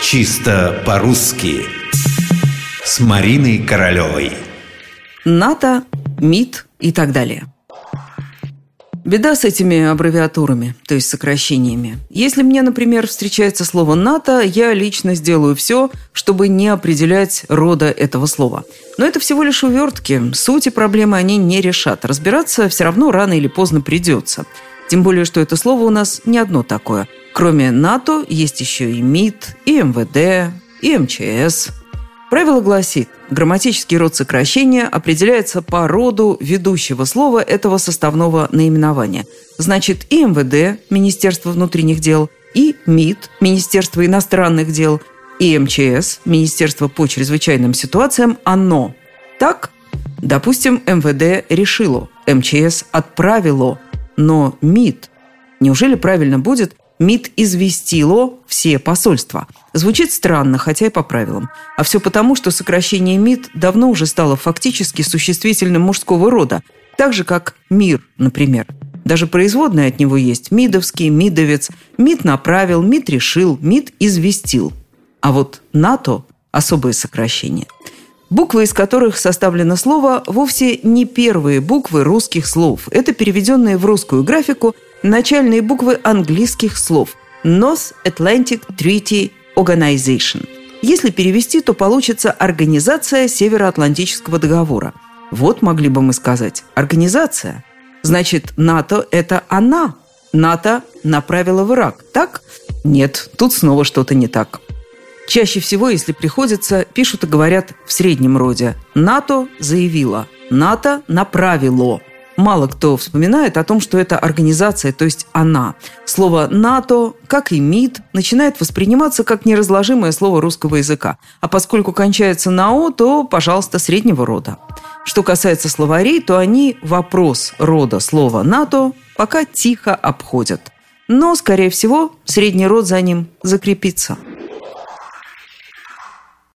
Чисто по-русски С Мариной Королевой НАТО, МИД и так далее – Беда с этими аббревиатурами, то есть сокращениями. Если мне, например, встречается слово «НАТО», я лично сделаю все, чтобы не определять рода этого слова. Но это всего лишь увертки. Сути проблемы они не решат. Разбираться все равно рано или поздно придется. Тем более, что это слово у нас не одно такое. Кроме НАТО есть еще и МИД, и МВД, и МЧС. Правило гласит, грамматический род сокращения определяется по роду ведущего слова этого составного наименования. Значит, и МВД, Министерство внутренних дел, и МИД, Министерство иностранных дел, и МЧС, Министерство по чрезвычайным ситуациям, оно. Так, допустим, МВД решило, МЧС отправило, но МИД. Неужели правильно будет – МИД известило все посольства. Звучит странно, хотя и по правилам. А все потому, что сокращение МИД давно уже стало фактически существительным мужского рода, так же, как «мир», например. Даже производные от него есть «мидовский», «мидовец», «мид направил», «мид решил», «мид известил». А вот «НАТО» – особое сокращение. Буквы, из которых составлено слово, вовсе не первые буквы русских слов. Это переведенные в русскую графику – начальные буквы английских слов North Atlantic Treaty Organization. Если перевести, то получится «Организация Североатлантического договора». Вот могли бы мы сказать «Организация». Значит, НАТО – это она. НАТО направила в Ирак, так? Нет, тут снова что-то не так. Чаще всего, если приходится, пишут и говорят в среднем роде. НАТО заявила, НАТО направило – мало кто вспоминает о том, что это организация, то есть она. Слово «НАТО», как и МИД, начинает восприниматься как неразложимое слово русского языка. А поскольку кончается на «о», то, пожалуйста, среднего рода. Что касается словарей, то они вопрос рода слова «НАТО» пока тихо обходят. Но, скорее всего, средний род за ним закрепится –